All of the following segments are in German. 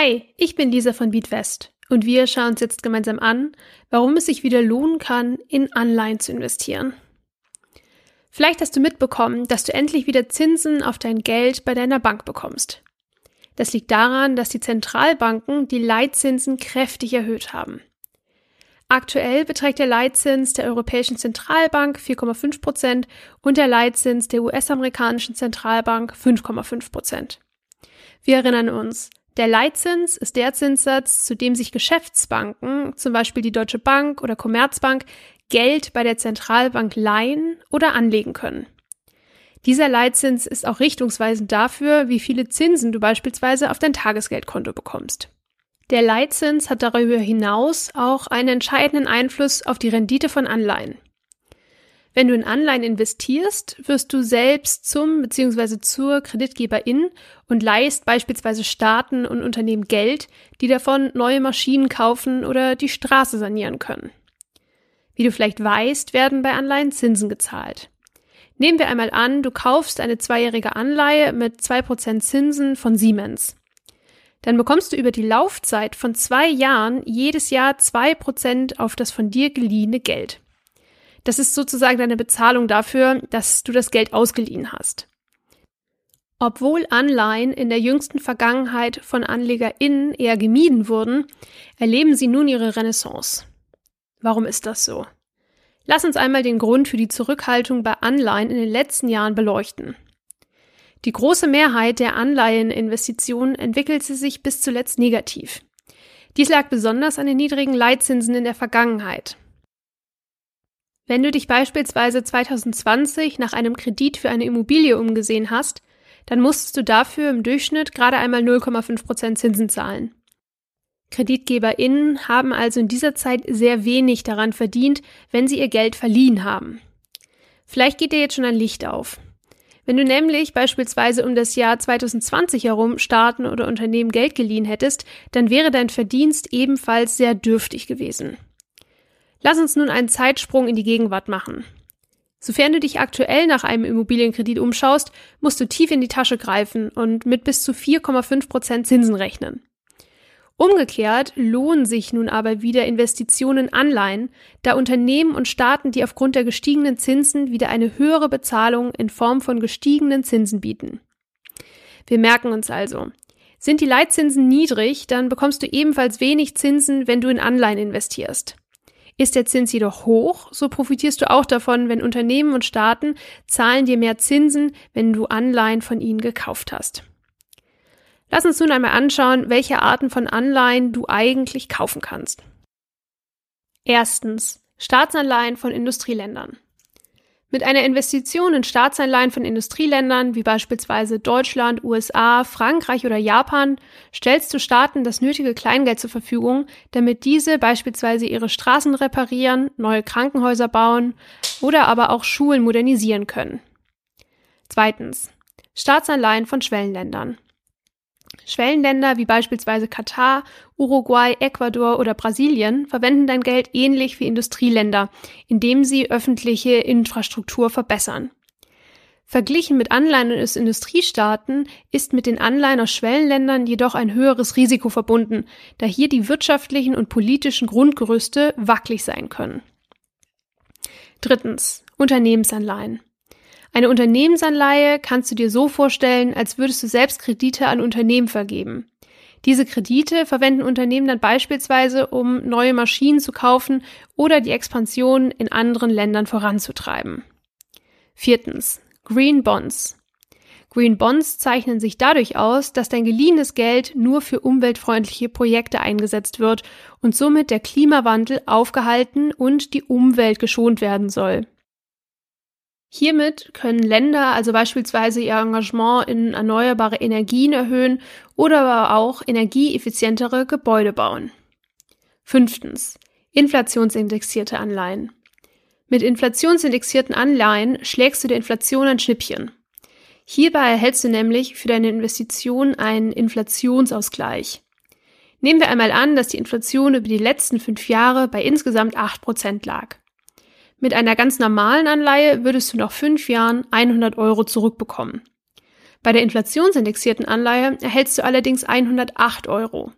Hi, ich bin Lisa von Beatwest und wir schauen uns jetzt gemeinsam an, warum es sich wieder lohnen kann, in Anleihen zu investieren. Vielleicht hast du mitbekommen, dass du endlich wieder Zinsen auf dein Geld bei deiner Bank bekommst. Das liegt daran, dass die Zentralbanken die Leitzinsen kräftig erhöht haben. Aktuell beträgt der Leitzins der Europäischen Zentralbank 4,5 Prozent und der Leitzins der US-amerikanischen Zentralbank 5,5 Prozent. Wir erinnern uns, der Leitzins ist der Zinssatz, zu dem sich Geschäftsbanken, zum Beispiel die Deutsche Bank oder Commerzbank, Geld bei der Zentralbank leihen oder anlegen können. Dieser Leitzins ist auch richtungsweisend dafür, wie viele Zinsen du beispielsweise auf dein Tagesgeldkonto bekommst. Der Leitzins hat darüber hinaus auch einen entscheidenden Einfluss auf die Rendite von Anleihen. Wenn du in Anleihen investierst, wirst du selbst zum bzw. zur Kreditgeberin und leihst beispielsweise Staaten und Unternehmen Geld, die davon neue Maschinen kaufen oder die Straße sanieren können. Wie du vielleicht weißt, werden bei Anleihen Zinsen gezahlt. Nehmen wir einmal an, du kaufst eine zweijährige Anleihe mit zwei Prozent Zinsen von Siemens. Dann bekommst du über die Laufzeit von zwei Jahren jedes Jahr zwei Prozent auf das von dir geliehene Geld. Das ist sozusagen deine Bezahlung dafür, dass du das Geld ausgeliehen hast. Obwohl Anleihen in der jüngsten Vergangenheit von AnlegerInnen eher gemieden wurden, erleben sie nun ihre Renaissance. Warum ist das so? Lass uns einmal den Grund für die Zurückhaltung bei Anleihen in den letzten Jahren beleuchten. Die große Mehrheit der Anleiheninvestitionen entwickelte sich bis zuletzt negativ. Dies lag besonders an den niedrigen Leitzinsen in der Vergangenheit. Wenn du dich beispielsweise 2020 nach einem Kredit für eine Immobilie umgesehen hast, dann musstest du dafür im Durchschnitt gerade einmal 0,5% Zinsen zahlen. KreditgeberInnen haben also in dieser Zeit sehr wenig daran verdient, wenn sie ihr Geld verliehen haben. Vielleicht geht dir jetzt schon ein Licht auf. Wenn du nämlich beispielsweise um das Jahr 2020 herum Staaten oder Unternehmen Geld geliehen hättest, dann wäre dein Verdienst ebenfalls sehr dürftig gewesen. Lass uns nun einen Zeitsprung in die Gegenwart machen. Sofern du dich aktuell nach einem Immobilienkredit umschaust, musst du tief in die Tasche greifen und mit bis zu 4,5 Prozent Zinsen rechnen. Umgekehrt lohnen sich nun aber wieder Investitionen in Anleihen, da Unternehmen und Staaten, die aufgrund der gestiegenen Zinsen wieder eine höhere Bezahlung in Form von gestiegenen Zinsen bieten. Wir merken uns also, sind die Leitzinsen niedrig, dann bekommst du ebenfalls wenig Zinsen, wenn du in Anleihen investierst. Ist der Zins jedoch hoch, so profitierst du auch davon, wenn Unternehmen und Staaten zahlen dir mehr Zinsen, wenn du Anleihen von ihnen gekauft hast. Lass uns nun einmal anschauen, welche Arten von Anleihen du eigentlich kaufen kannst. Erstens Staatsanleihen von Industrieländern. Mit einer Investition in Staatsanleihen von Industrieländern wie beispielsweise Deutschland, USA, Frankreich oder Japan stellst du Staaten das nötige Kleingeld zur Verfügung, damit diese beispielsweise ihre Straßen reparieren, neue Krankenhäuser bauen oder aber auch Schulen modernisieren können. Zweitens. Staatsanleihen von Schwellenländern. Schwellenländer wie beispielsweise Katar, Uruguay, Ecuador oder Brasilien verwenden dein Geld ähnlich wie Industrieländer, indem sie öffentliche Infrastruktur verbessern. Verglichen mit Anleihen aus Industriestaaten ist mit den Anleihen aus Schwellenländern jedoch ein höheres Risiko verbunden, da hier die wirtschaftlichen und politischen Grundgerüste wackelig sein können. Drittens. Unternehmensanleihen. Eine Unternehmensanleihe kannst du dir so vorstellen, als würdest du selbst Kredite an Unternehmen vergeben. Diese Kredite verwenden Unternehmen dann beispielsweise, um neue Maschinen zu kaufen oder die Expansion in anderen Ländern voranzutreiben. Viertens. Green Bonds. Green Bonds zeichnen sich dadurch aus, dass dein geliehenes Geld nur für umweltfreundliche Projekte eingesetzt wird und somit der Klimawandel aufgehalten und die Umwelt geschont werden soll. Hiermit können Länder also beispielsweise ihr Engagement in erneuerbare Energien erhöhen oder aber auch energieeffizientere Gebäude bauen. Fünftens. Inflationsindexierte Anleihen. Mit inflationsindexierten Anleihen schlägst du der Inflation ein Schnippchen. Hierbei erhältst du nämlich für deine Investition einen Inflationsausgleich. Nehmen wir einmal an, dass die Inflation über die letzten fünf Jahre bei insgesamt acht Prozent lag. Mit einer ganz normalen Anleihe würdest du nach fünf Jahren 100 Euro zurückbekommen. Bei der inflationsindexierten Anleihe erhältst du allerdings 108 Euro.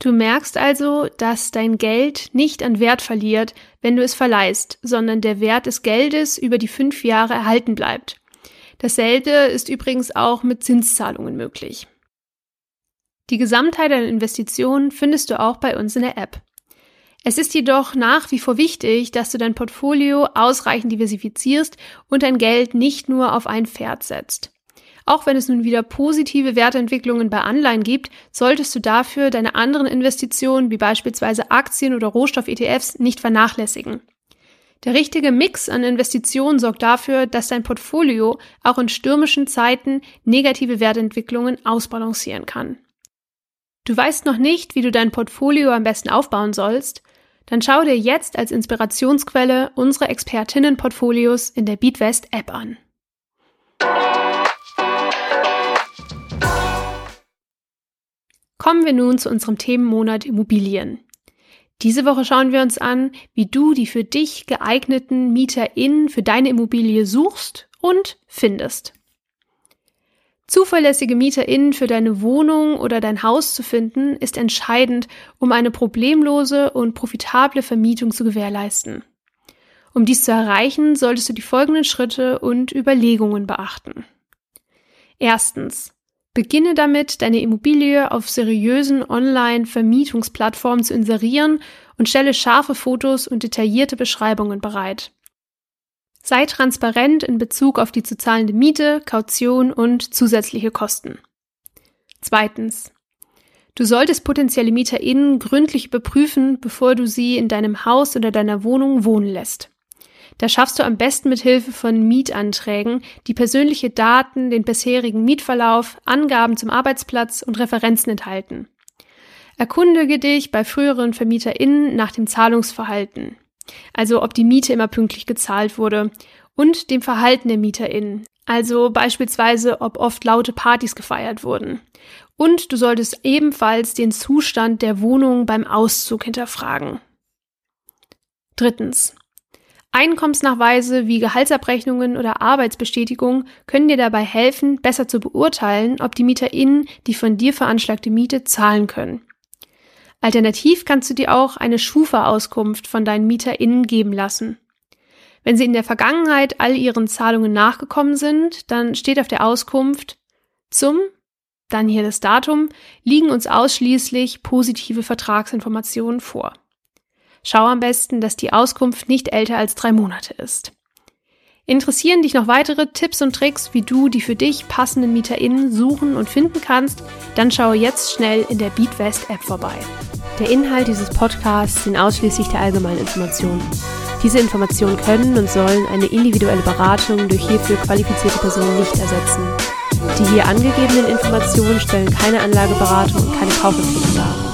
Du merkst also, dass dein Geld nicht an Wert verliert, wenn du es verleihst, sondern der Wert des Geldes über die fünf Jahre erhalten bleibt. Dasselbe ist übrigens auch mit Zinszahlungen möglich. Die Gesamtheit an Investitionen findest du auch bei uns in der App. Es ist jedoch nach wie vor wichtig, dass du dein Portfolio ausreichend diversifizierst und dein Geld nicht nur auf ein Pferd setzt. Auch wenn es nun wieder positive Wertentwicklungen bei Anleihen gibt, solltest du dafür deine anderen Investitionen wie beispielsweise Aktien oder Rohstoff-ETFs nicht vernachlässigen. Der richtige Mix an Investitionen sorgt dafür, dass dein Portfolio auch in stürmischen Zeiten negative Wertentwicklungen ausbalancieren kann. Du weißt noch nicht, wie du dein Portfolio am besten aufbauen sollst? Dann schau dir jetzt als Inspirationsquelle unsere Expertinnen-Portfolios in der BeatWest App an. Kommen wir nun zu unserem Themenmonat Immobilien. Diese Woche schauen wir uns an, wie du die für dich geeigneten MieterInnen für deine Immobilie suchst und findest. Zuverlässige MieterInnen für deine Wohnung oder dein Haus zu finden, ist entscheidend, um eine problemlose und profitable Vermietung zu gewährleisten. Um dies zu erreichen, solltest du die folgenden Schritte und Überlegungen beachten. Erstens. Beginne damit, deine Immobilie auf seriösen Online-Vermietungsplattformen zu inserieren und stelle scharfe Fotos und detaillierte Beschreibungen bereit. Sei transparent in Bezug auf die zu zahlende Miete, Kaution und zusätzliche Kosten. Zweitens. Du solltest potenzielle MieterInnen gründlich überprüfen, bevor du sie in deinem Haus oder deiner Wohnung wohnen lässt. Das schaffst du am besten mit Hilfe von Mietanträgen, die persönliche Daten, den bisherigen Mietverlauf, Angaben zum Arbeitsplatz und Referenzen enthalten. Erkundige dich bei früheren VermieterInnen nach dem Zahlungsverhalten. Also ob die Miete immer pünktlich gezahlt wurde und dem Verhalten der MieterInnen. Also beispielsweise, ob oft laute Partys gefeiert wurden. Und du solltest ebenfalls den Zustand der Wohnung beim Auszug hinterfragen. Drittens. Einkommensnachweise wie Gehaltsabrechnungen oder Arbeitsbestätigung können dir dabei helfen, besser zu beurteilen, ob die MieterInnen die von dir veranschlagte Miete zahlen können. Alternativ kannst du dir auch eine Schufa-Auskunft von deinen MieterInnen geben lassen. Wenn sie in der Vergangenheit all ihren Zahlungen nachgekommen sind, dann steht auf der Auskunft zum, dann hier das Datum, liegen uns ausschließlich positive Vertragsinformationen vor. Schau am besten, dass die Auskunft nicht älter als drei Monate ist. Interessieren dich noch weitere Tipps und Tricks, wie du die für dich passenden MieterInnen suchen und finden kannst? Dann schaue jetzt schnell in der BeatWest App vorbei. Der Inhalt dieses Podcasts sind ausschließlich der allgemeinen Informationen. Diese Informationen können und sollen eine individuelle Beratung durch hierfür qualifizierte Personen nicht ersetzen. Die hier angegebenen Informationen stellen keine Anlageberatung und keine Kaufempfehlung dar.